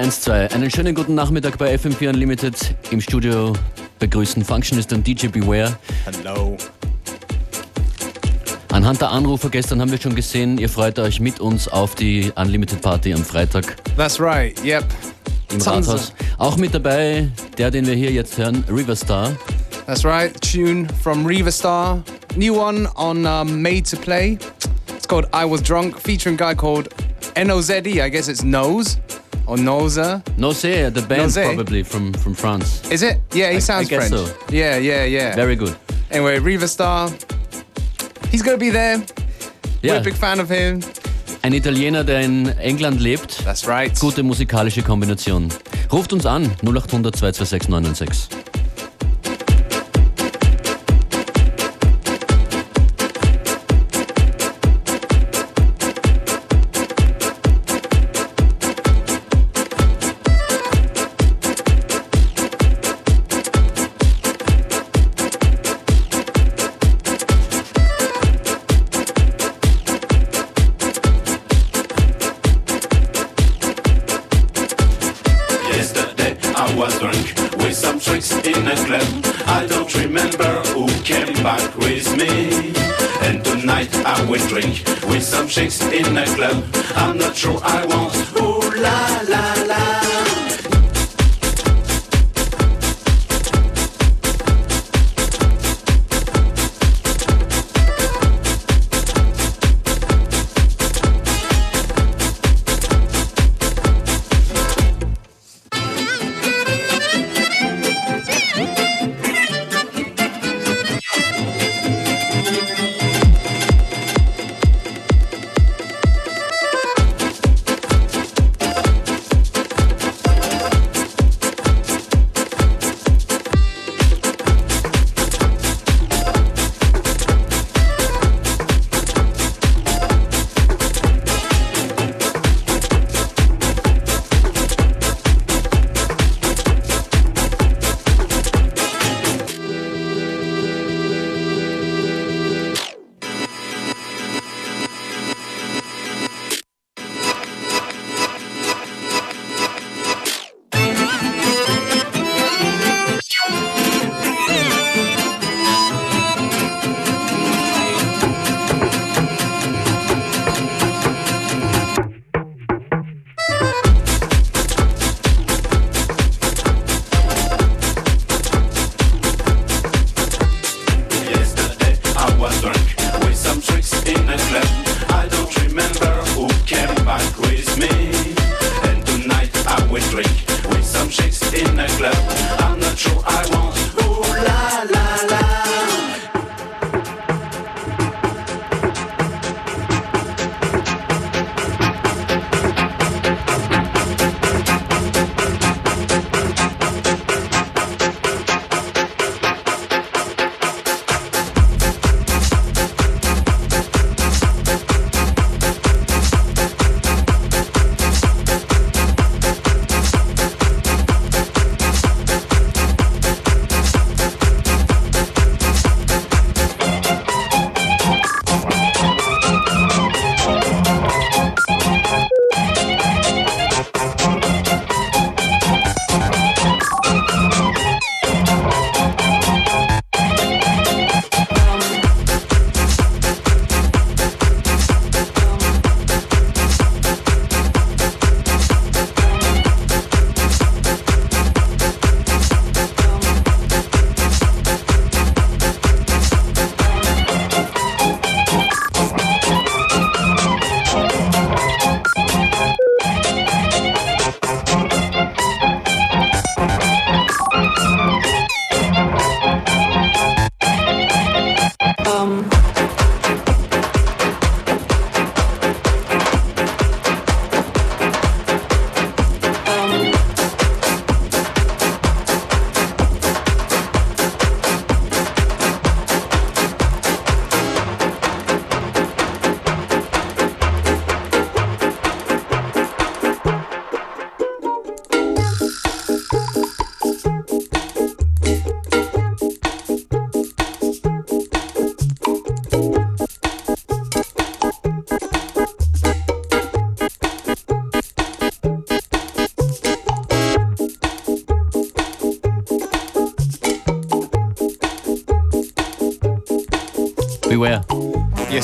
1212. Einen schönen guten Nachmittag bei FM4 Unlimited. Im Studio begrüßen Functionist und DJ Beware. Hallo. Anhand der Anrufer gestern haben wir schon gesehen, ihr freut euch mit uns auf die Unlimited Party am Freitag. That's right, yep. Im Tons Rathaus. Auch mit dabei, der, den wir hier jetzt hören, Riverstar. That's right, tune from Riverstar. New one on um, Made to Play. It's called I Was Drunk, featuring a guy called N-O-Z-E, I guess it's Nose. Or Noza? Nose, the band Nose? probably from, from France. Is it? Yeah, he I, sounds I French. So. Yeah, yeah, yeah. Very good. Anyway, Riverstar. He's gonna be there. Yeah. We're a big fan of him. Ein Italiener, der in England lebt. That's right. Gute musikalische Kombination. Ruft uns an 0800 226 996. Chicks in a club. I'm not sure I want. Ooh la la.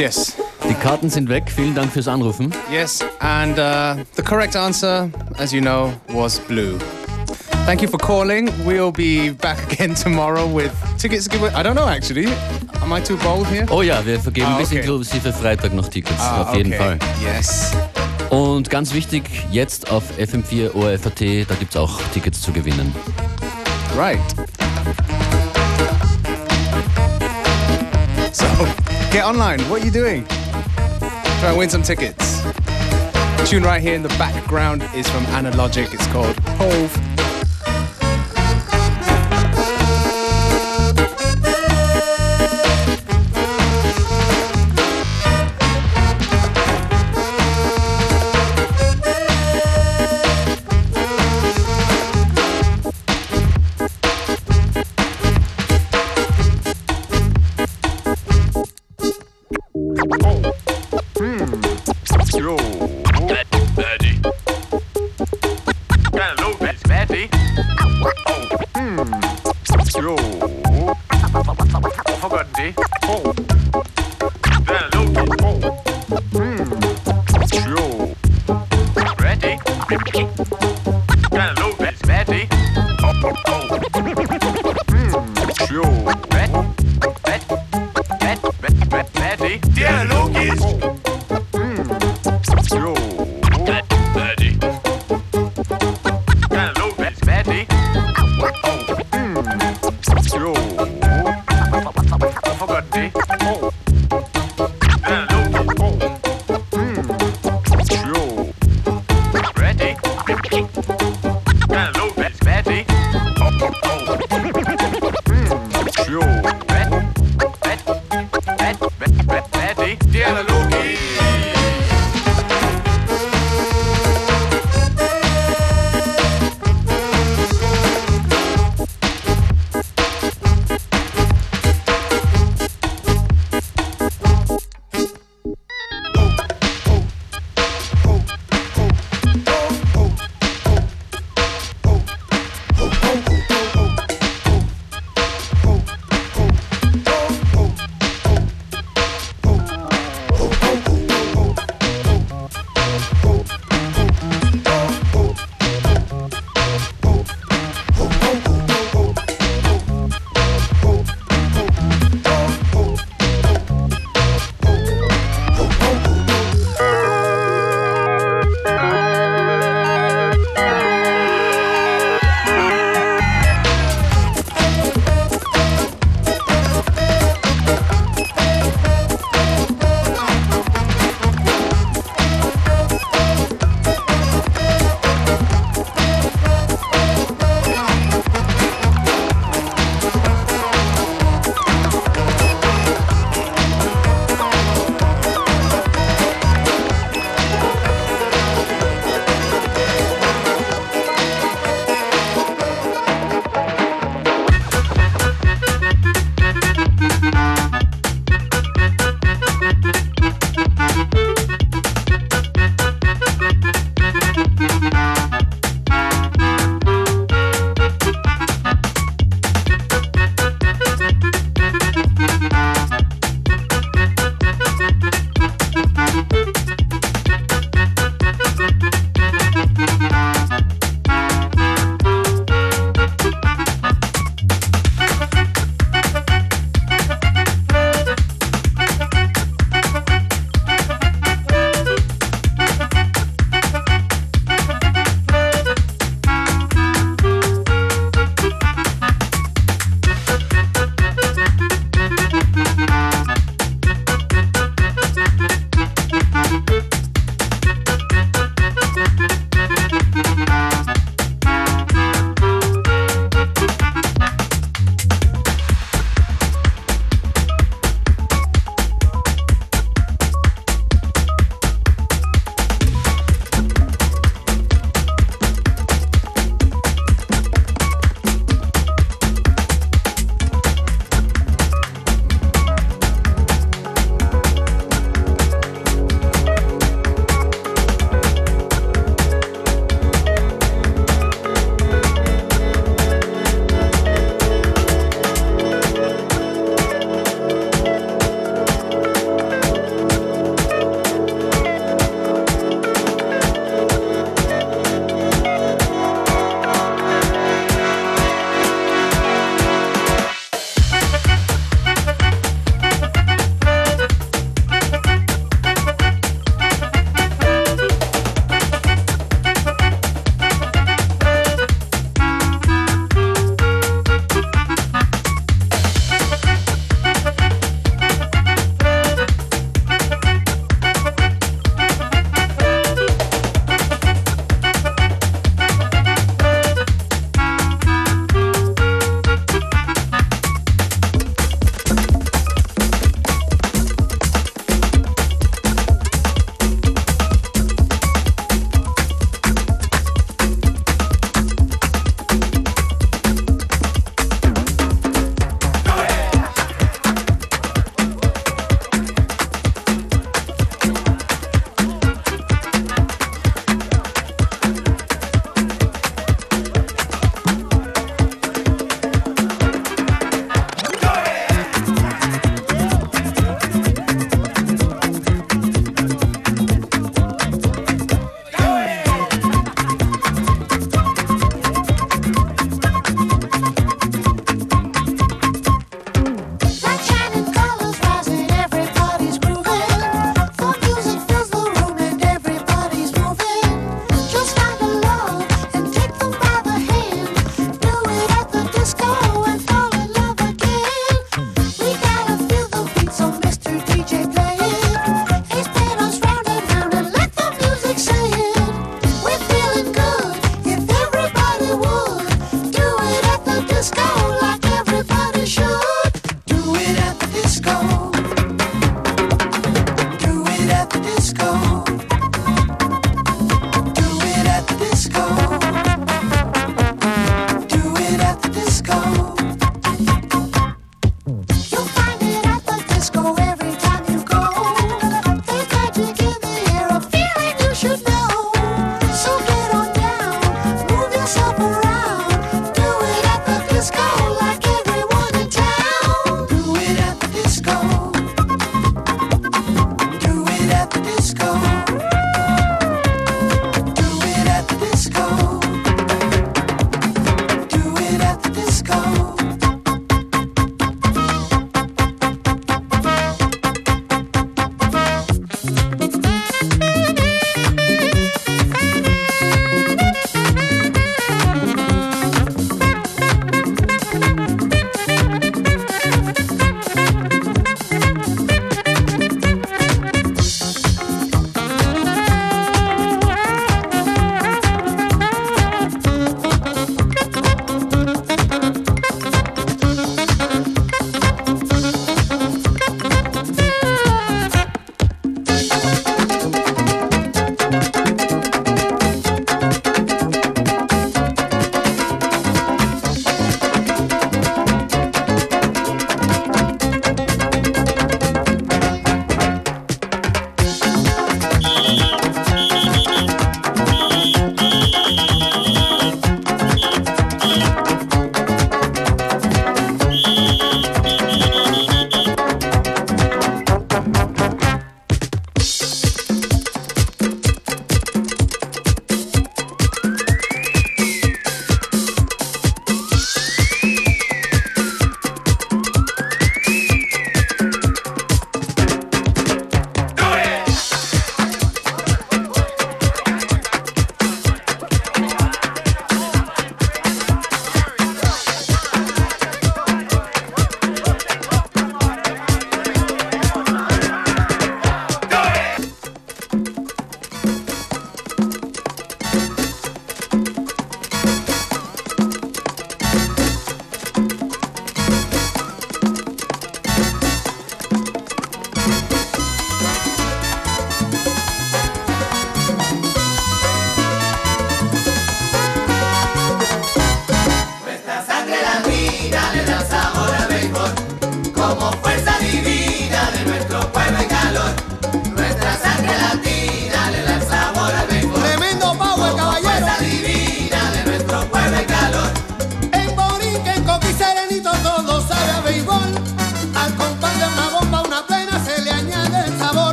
Yes. Die Karten sind weg. Vielen Dank fürs Anrufen. Yes, and uh, the correct answer, as you know, was blue. Thank you for calling. We'll be back again tomorrow with tickets to give away. I don't know actually. Am I too bold here? Oh ja, wir vergeben Ah, bis okay. inklusive Freitag noch Tickets. Ah, auf jeden okay. Fall. Yes. Und ganz wichtig, jetzt auf FM4 ORFAT, da gibt es auch Tickets zu gewinnen. Right. Get online. What are you doing? Try and win some tickets. The tune right here in the background is from Analogic. It's called Hove. Okay.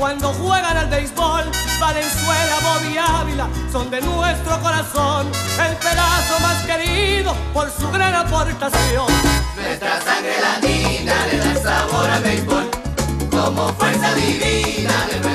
Cuando juegan al béisbol. Valenzuela, Bobby Ávila son de nuestro corazón, el pedazo más querido por su gran aportación. Nuestra sangre latina le da sabor al béisbol, como fuerza divina de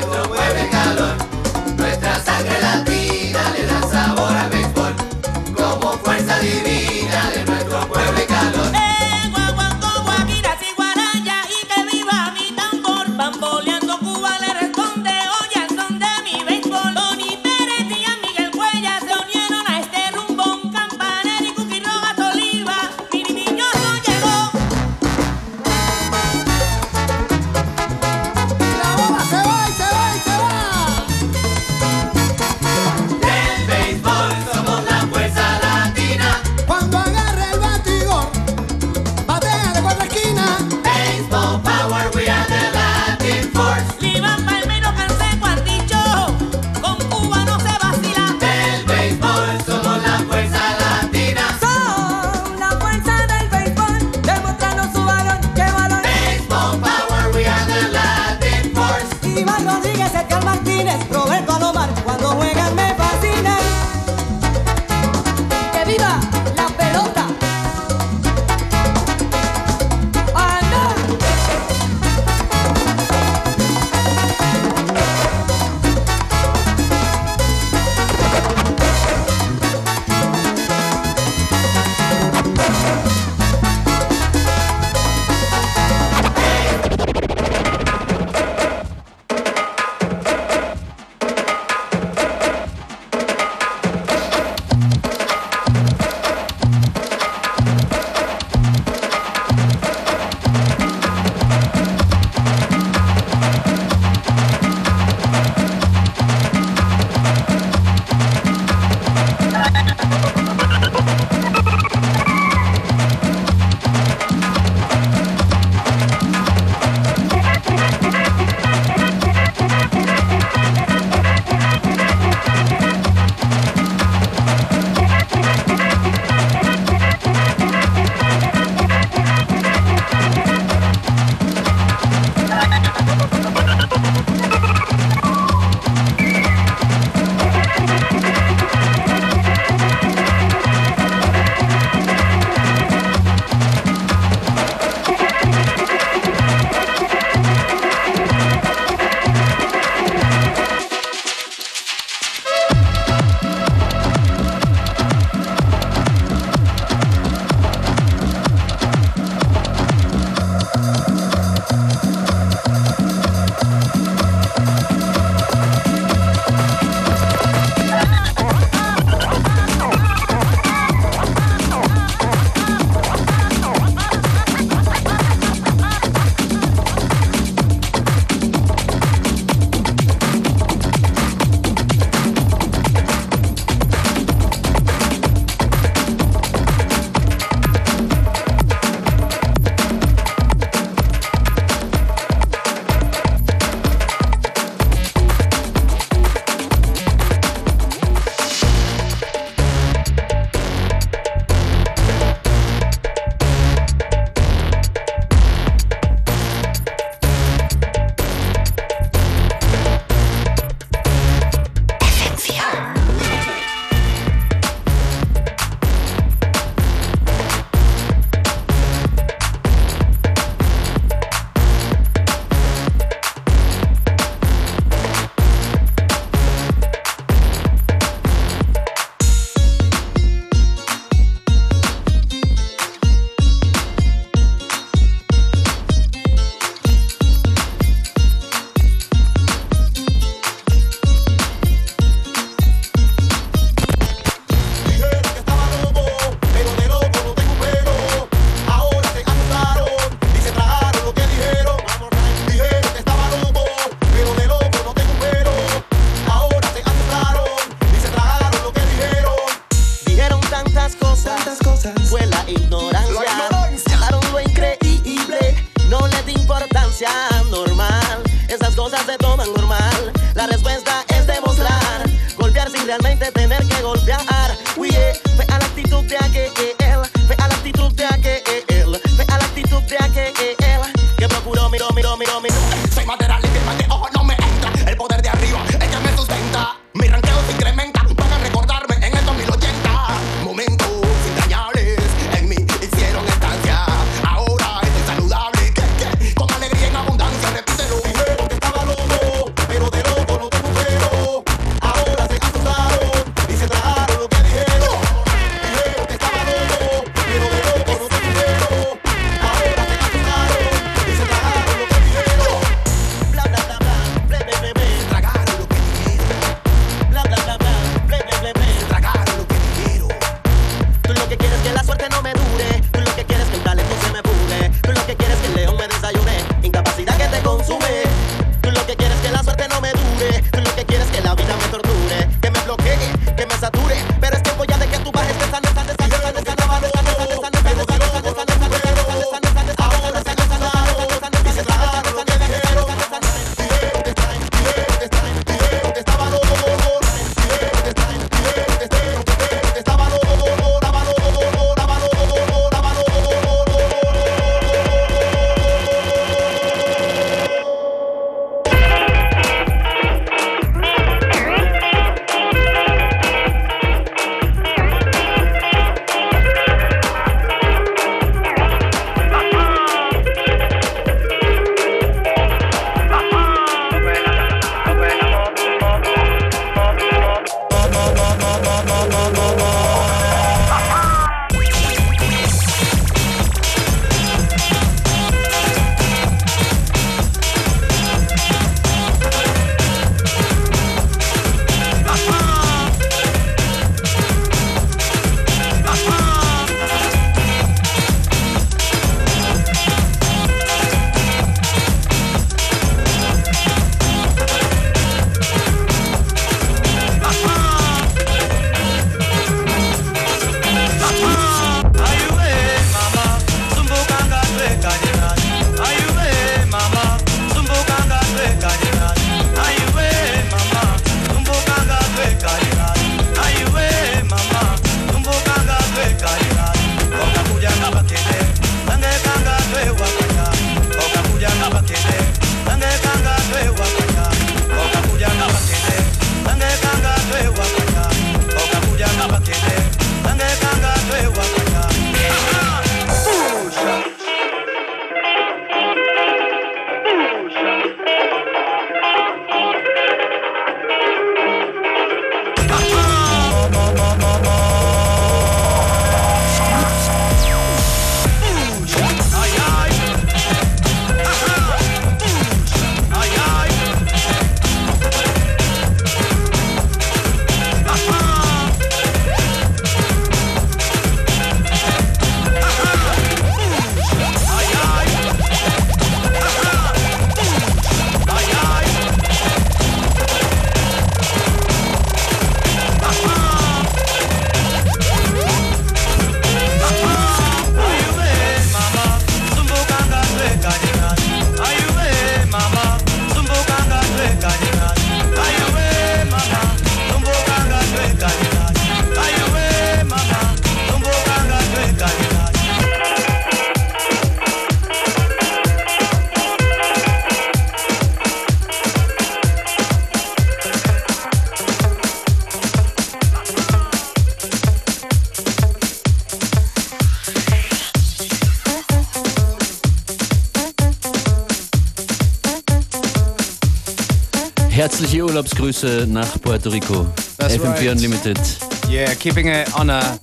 Urlaubsgrüße nach Puerto Rico. That's FM4 right. Unlimited. Yeah, keeping it on a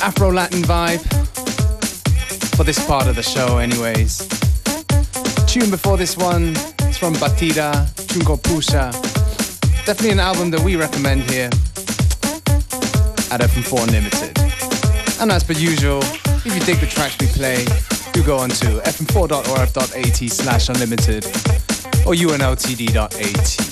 Afro-Latin vibe for this part of the show anyways. Tune before this one is from Batida, Chungo Pusha. Definitely an album that we recommend here at FM4 Unlimited. And as per usual, if you dig the tracks we play, do go on to fm4.orf.at slash unlimited or unltd.at.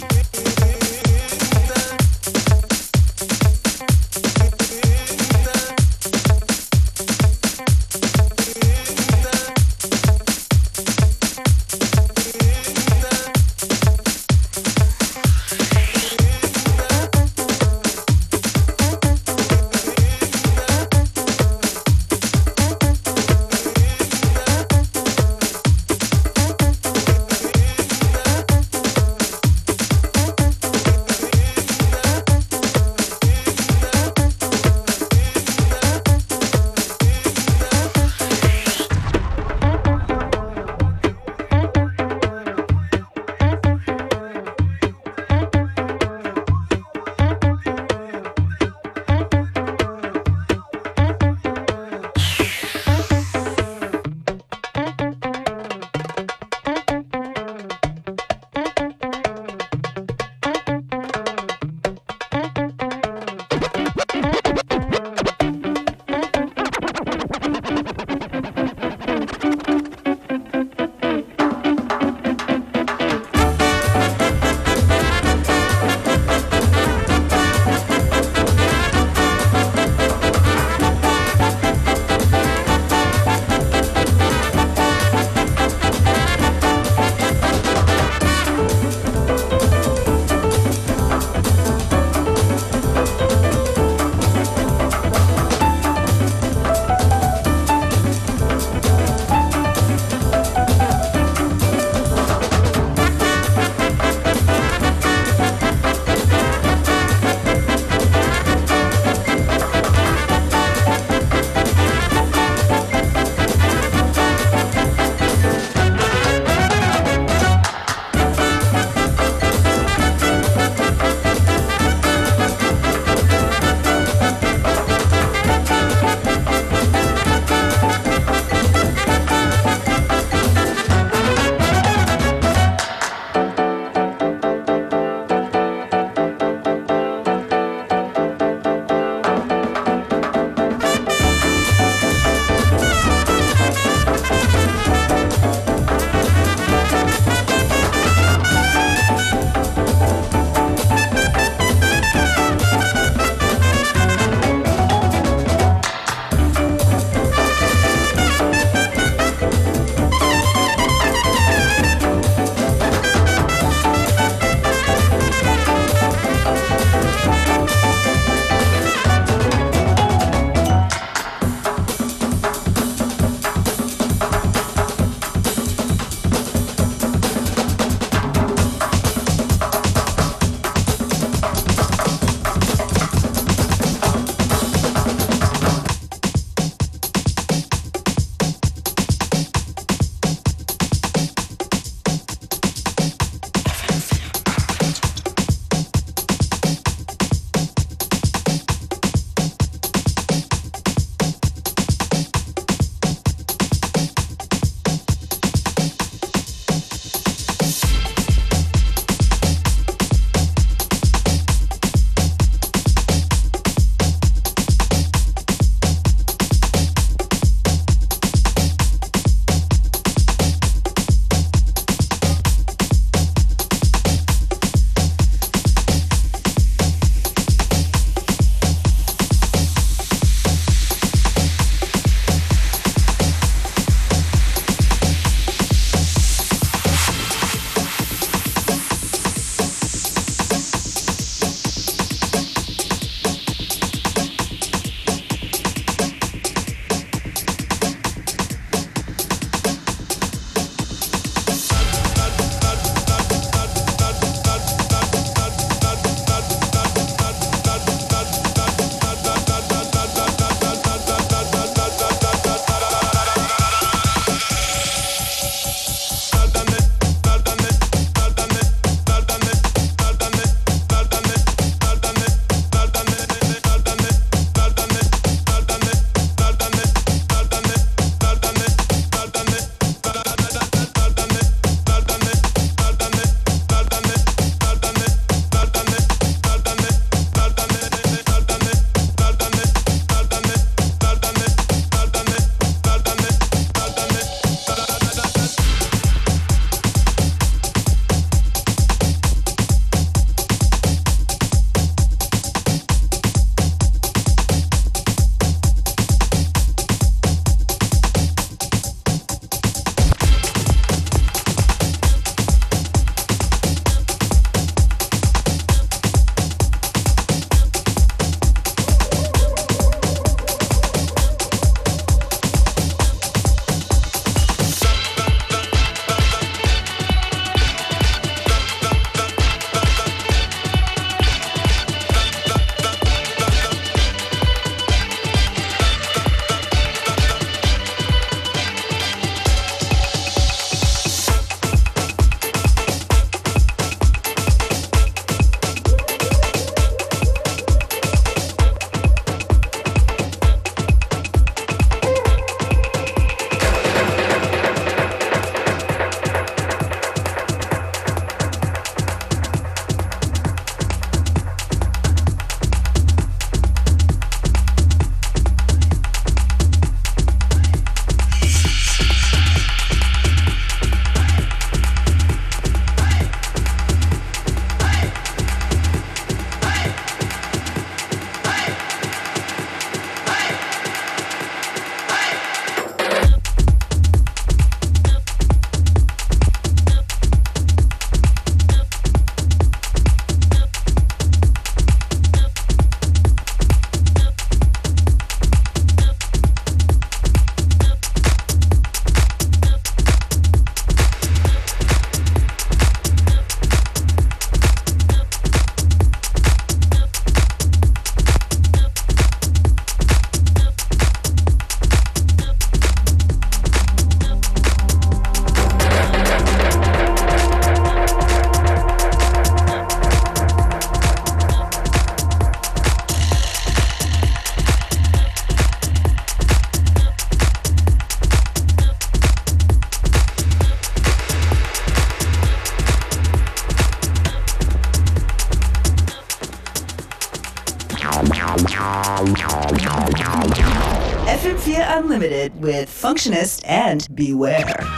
with Functionist and Beware.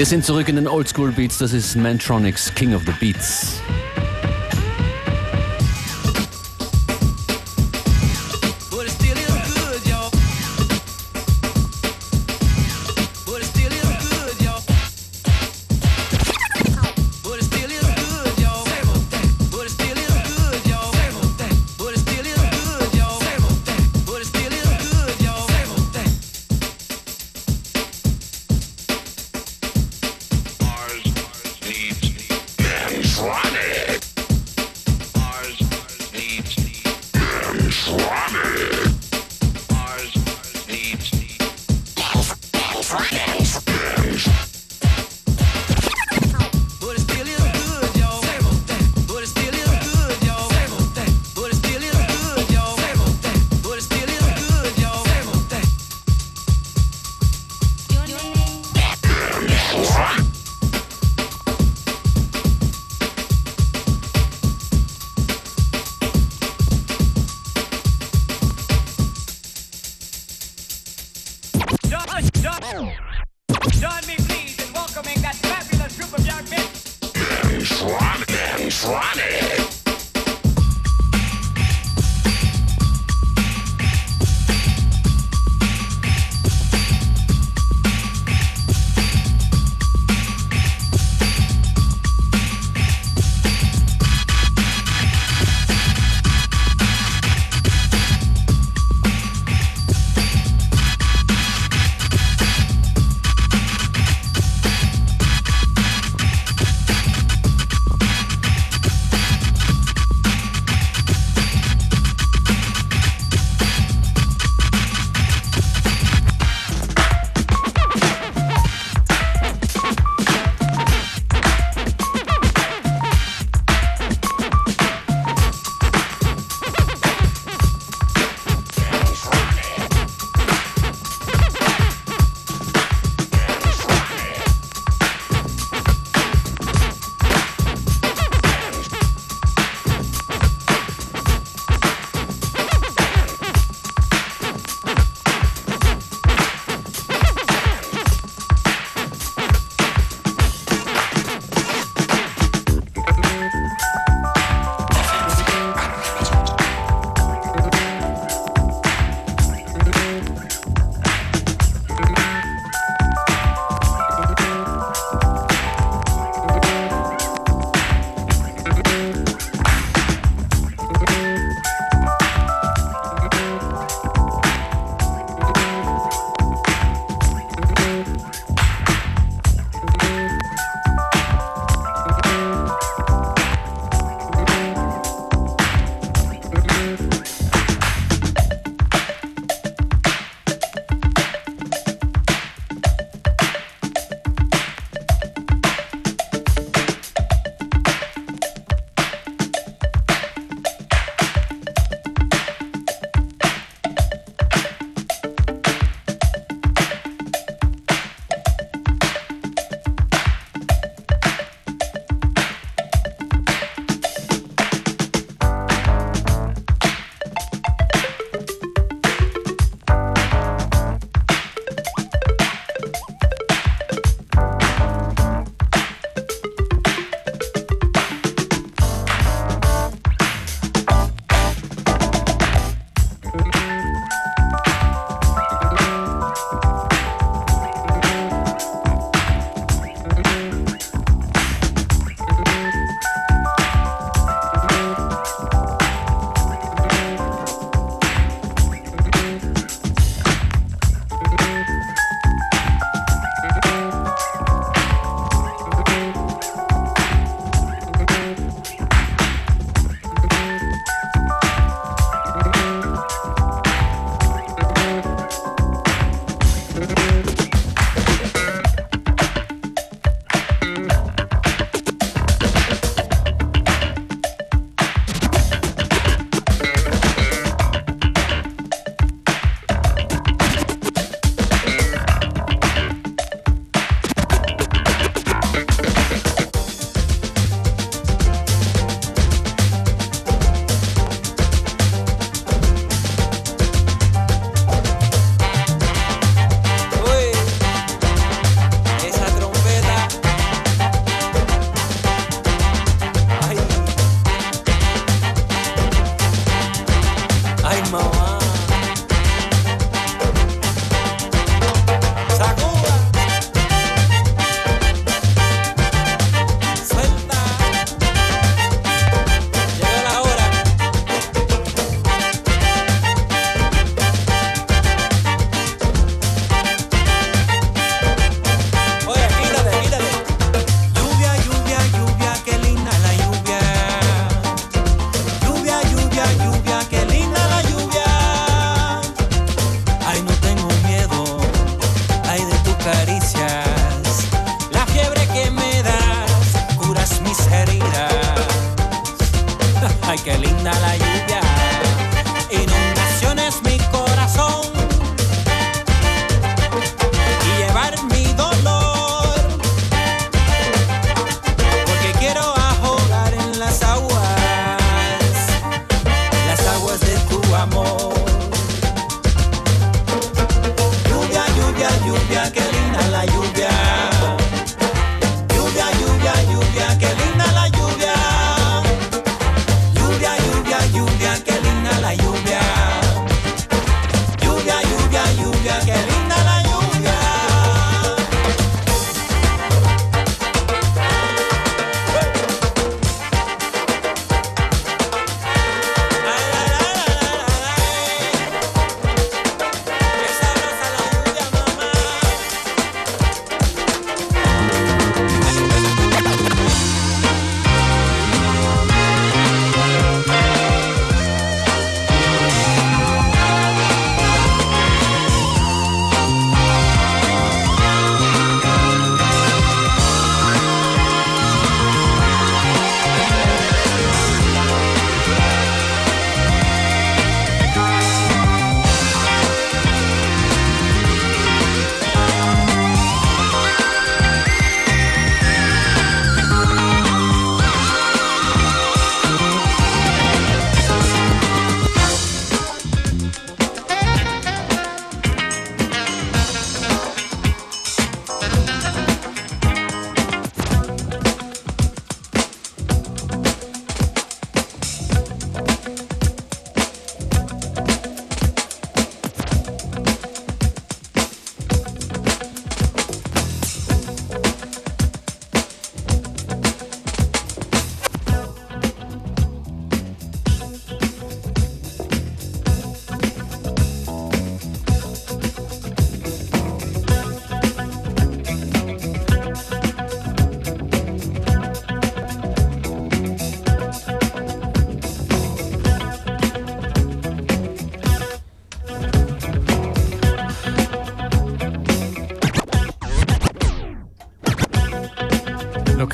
Wir sind zurück in den Oldschool Beats. Das ist Mantronics King of the Beats.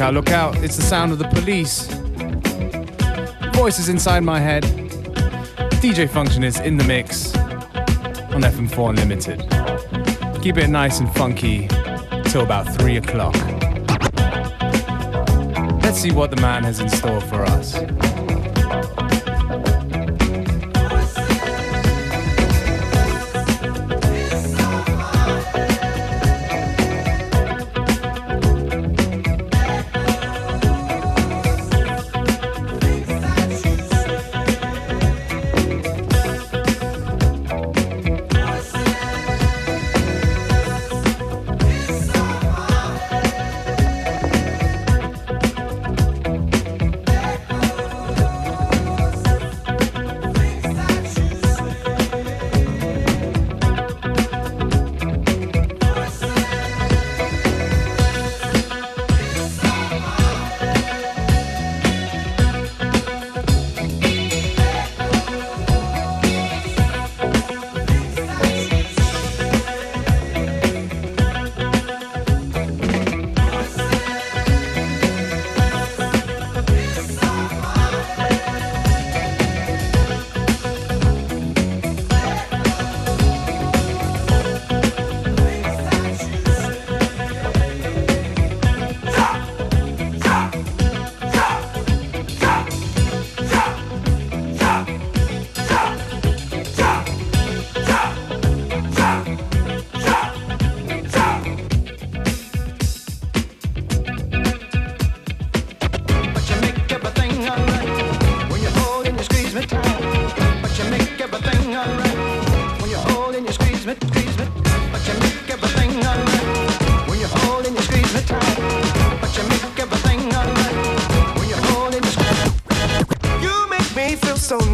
out, look out. It's the sound of the police. Voices inside my head. DJ Functionist in the mix on FM4 Unlimited. Keep it nice and funky till about 3 o'clock. Let's see what the man has in store for us.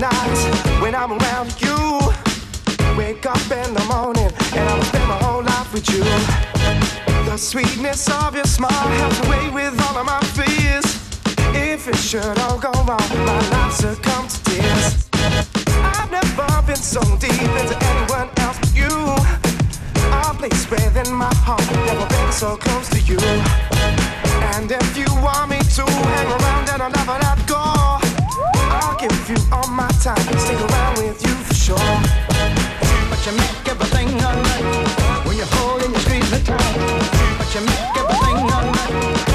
night when I'm around you. Wake up in the morning and I'll spend my whole life with you. The sweetness of your smile helps away with all of my fears. If it should all go wrong, my life succumbs to tears. I've never been so deep into anyone else but you. A place within my heart, never been so close to you. And if you want me to hang around, then I'll never let go give you all my time. Stick around with you for sure. But you make everything alright when you're holding you squeeze tight. But you make everything alright.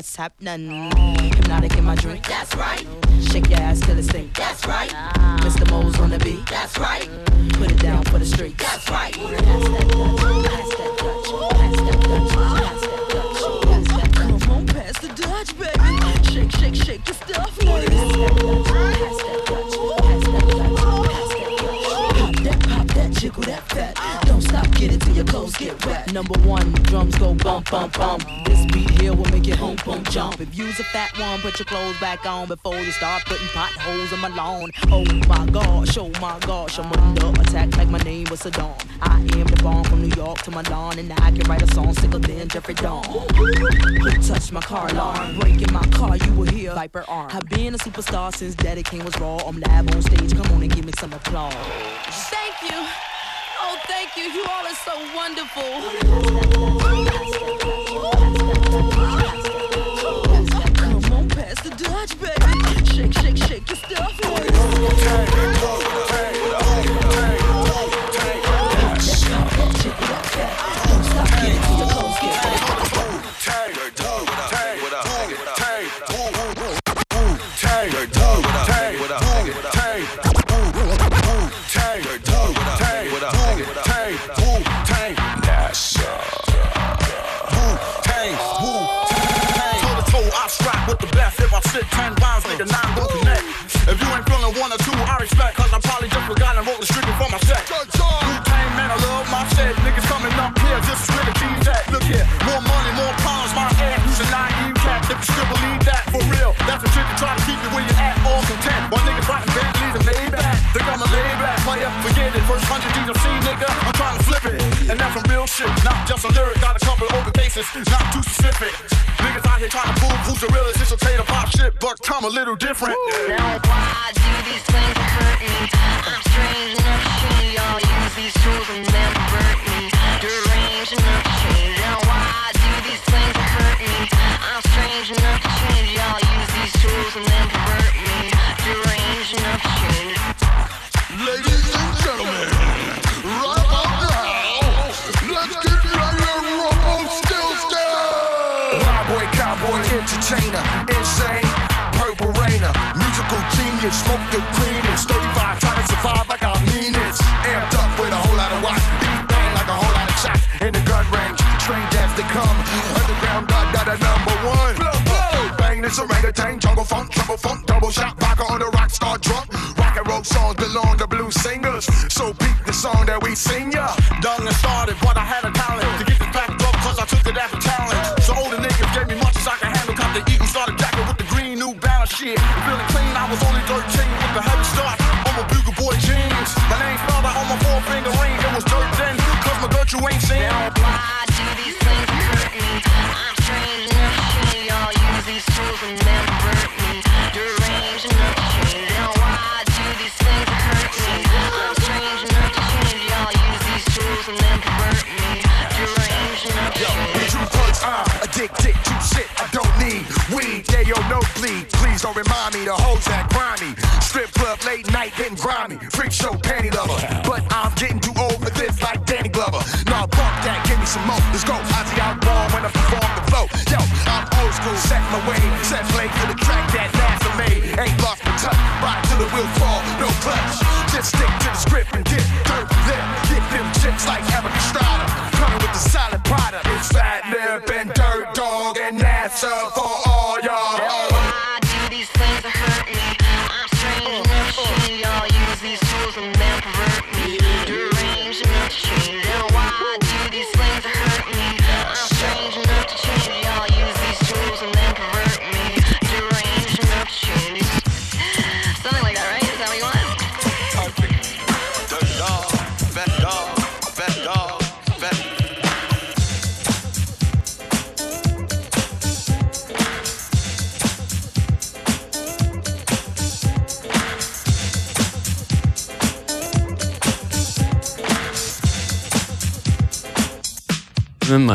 what's happening one, put your clothes back on before you start putting potholes in my lawn. Oh my gosh, oh my gosh, I'm under attack like my name was Saddam. I am the bomb from New York to Milan, and I can write a song sicker than Jeffrey Dawn. Who touched my car alarm? Breaking my car, you will hear Viper arm. I've been a superstar since Daddy King was raw. I'm live on stage, come on and give me some applause. Thank you. Oh, thank you. You all are so wonderful. Dutch, baby. Shake, shake, shake your stuff. Shit, not just a lyric. Got a couple of open cases, not too specific. Niggas out here trying to prove who's the realest. It's okay to pop shit, but I'm a little different. Now why do these things genius, smoke the greenest, 35 trying to survive like I mean it. Amped up with a whole lot of watch, beat bang like a whole lot of shots in the gun range. Train as they come, underground dot dot a number one. Blow, blow, bang this orangutan, jungle funk, trouble funk, double shot, vodka on the rock star drunk. Rock and roll songs belong to blues singers, so peep the song that we sing ya. Young and started, clutch.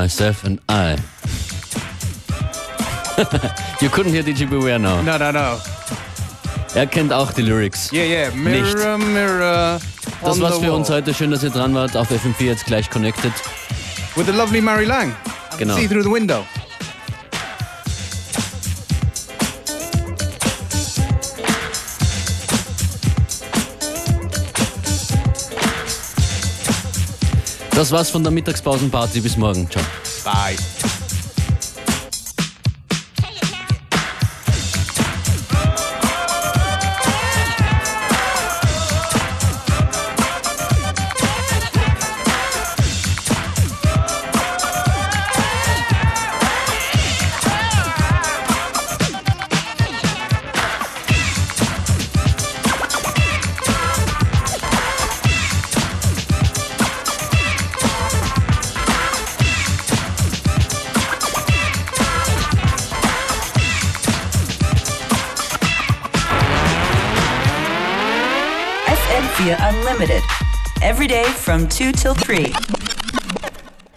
Myself and I. you couldn't hear DJ Beware now. No, no, no. Er kennt auch die Lyrics. Yeah, yeah. Mirror, mirror. Das war's für uns heute. Schön, dass ihr dran wart. Auf FM4 jetzt gleich connected. With the lovely Mary Lang. Genau. See through the window. Das war's von der Mittagspausenparty. Bis morgen. Ciao. Bye. From 2 till 3.